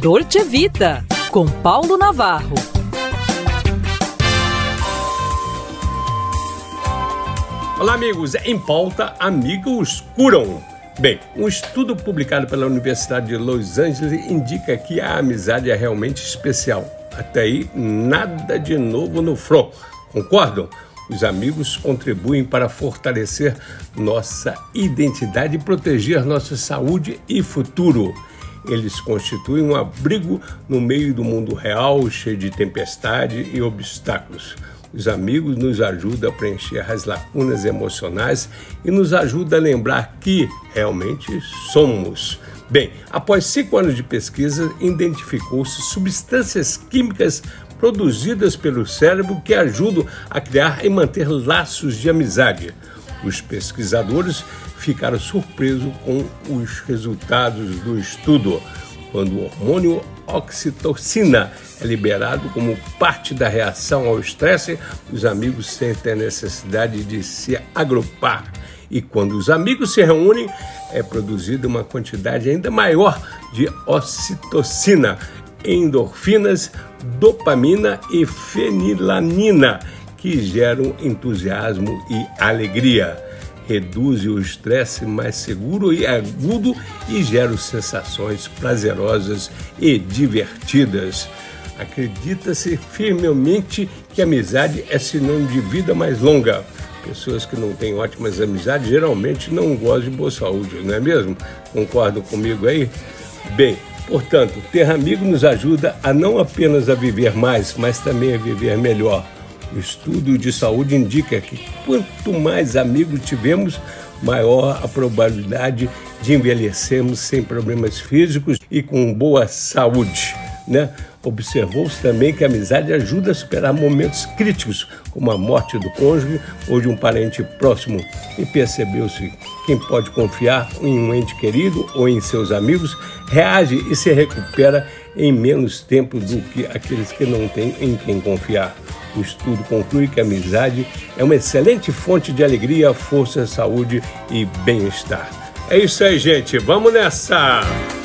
Dolce Vita, com Paulo Navarro. Olá, amigos. Em pauta, amigos curam. Bem, um estudo publicado pela Universidade de Los Angeles indica que a amizade é realmente especial. Até aí, nada de novo no front. Concordam? Os amigos contribuem para fortalecer nossa identidade e proteger nossa saúde e futuro. Eles constituem um abrigo no meio do mundo real, cheio de tempestade e obstáculos. Os amigos nos ajudam a preencher as lacunas emocionais e nos ajudam a lembrar que realmente somos. Bem, após cinco anos de pesquisa, identificou-se substâncias químicas produzidas pelo cérebro que ajudam a criar e manter laços de amizade. Os pesquisadores ficaram surpresos com os resultados do estudo, quando o hormônio oxitocina é liberado como parte da reação ao estresse, os amigos sentem a necessidade de se agrupar. E quando os amigos se reúnem, é produzida uma quantidade ainda maior de ocitocina, endorfinas, dopamina e fenilanina, que geram entusiasmo e alegria. Reduz o estresse mais seguro e agudo e gera sensações prazerosas e divertidas. Acredita-se firmemente que amizade é sinônimo de vida mais longa. Pessoas que não têm ótimas amizades geralmente não gozam de boa saúde, não é mesmo? Concordam comigo aí? Bem, Portanto, ter amigo nos ajuda a não apenas a viver mais, mas também a viver melhor. O estudo de saúde indica que quanto mais amigos tivermos, maior a probabilidade de envelhecermos sem problemas físicos e com boa saúde. Né? Observou-se também que a amizade ajuda a superar momentos críticos, como a morte do cônjuge ou de um parente próximo, e percebeu-se quem pode confiar em um ente querido ou em seus amigos reage e se recupera em menos tempo do que aqueles que não têm em quem confiar. O estudo conclui que a amizade é uma excelente fonte de alegria, força, saúde e bem-estar. É isso aí, gente. Vamos nessa!